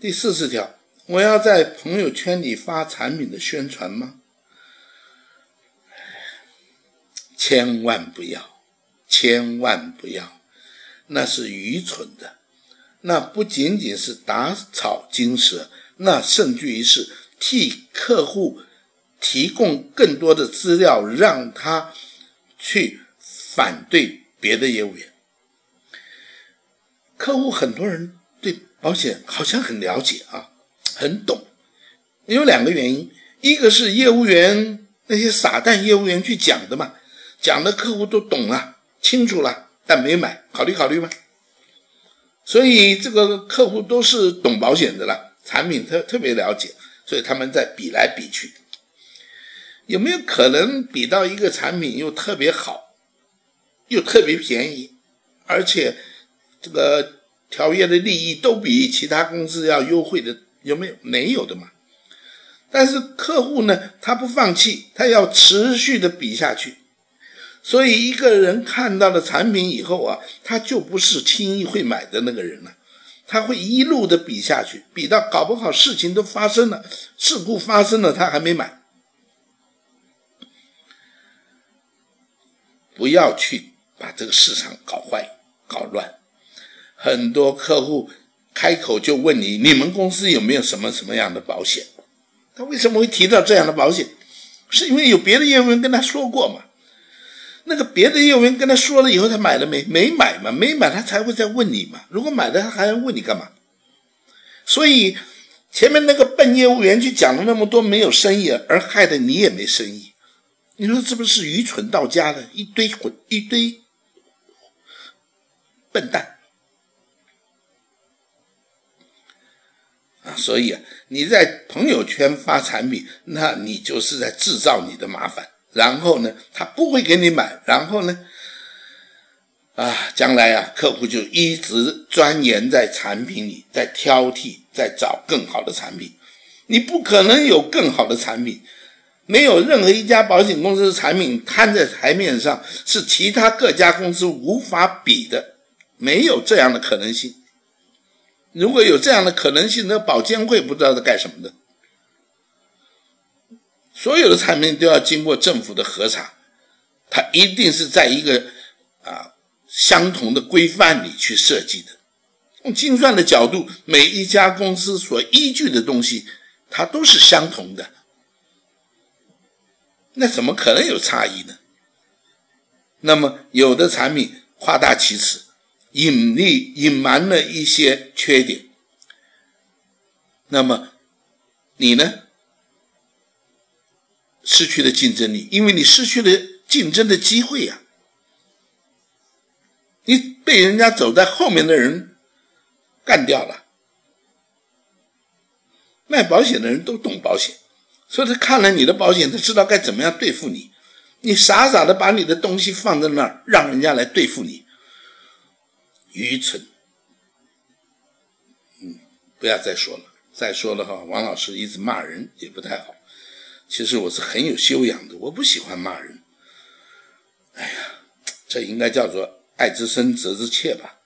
第四十条，我要在朋友圈里发产品的宣传吗？千万不要，千万不要，那是愚蠢的。那不仅仅是打草惊蛇，那甚至于是替客户提供更多的资料，让他去反对别的业务员。客户很多人保险好像很了解啊，很懂。有两个原因，一个是业务员那些傻蛋业务员去讲的嘛。讲的客户都懂了，清楚了，但没买，考虑考虑吧。所以这个客户都是懂保险的了，产品特特别了解，所以他们在比来比去，有没有可能比到一个产品又特别好，又特别便宜，而且这个条约的利益都比其他公司要优惠的？有没有？没有的嘛。但是客户呢，他不放弃，他要持续的比下去。所以，一个人看到了产品以后啊，他就不是轻易会买的那个人了，他会一路的比下去，比到搞不好事情都发生了，事故发生了，他还没买。不要去把这个市场搞坏、搞乱。很多客户开口就问你：你们公司有没有什么什么样的保险？他为什么会提到这样的保险？是因为有别的业务员跟他说过嘛？那个别的业务员跟他说了以后，他买了没？没买嘛，没买他才会再问你嘛。如果买了，他还要问你干嘛？所以前面那个笨业务员去讲了那么多，没有生意，而害得你也没生意。你说这不是愚蠢到家的一堆混一堆笨蛋所以啊，你在朋友圈发产品，那你就是在制造你的麻烦。然后呢，他不会给你买。然后呢，啊，将来啊，客户就一直钻研在产品里，在挑剔，在找更好的产品。你不可能有更好的产品，没有任何一家保险公司的产品摊在台面上是其他各家公司无法比的，没有这样的可能性。如果有这样的可能性，那保监会不知道在干什么的。所有的产品都要经过政府的核查，它一定是在一个啊相同的规范里去设计的。从精算的角度，每一家公司所依据的东西，它都是相同的，那怎么可能有差异呢？那么有的产品夸大其词，隐匿隐瞒了一些缺点，那么你呢？失去了竞争力，因为你失去了竞争的机会呀。你被人家走在后面的人干掉了。卖保险的人都懂保险，所以他看了你的保险，他知道该怎么样对付你。你傻傻的把你的东西放在那儿，让人家来对付你，愚蠢。嗯，不要再说了，再说了哈，王老师一直骂人也不太好。其实我是很有修养的，我不喜欢骂人。哎呀，这应该叫做爱之深责之切吧。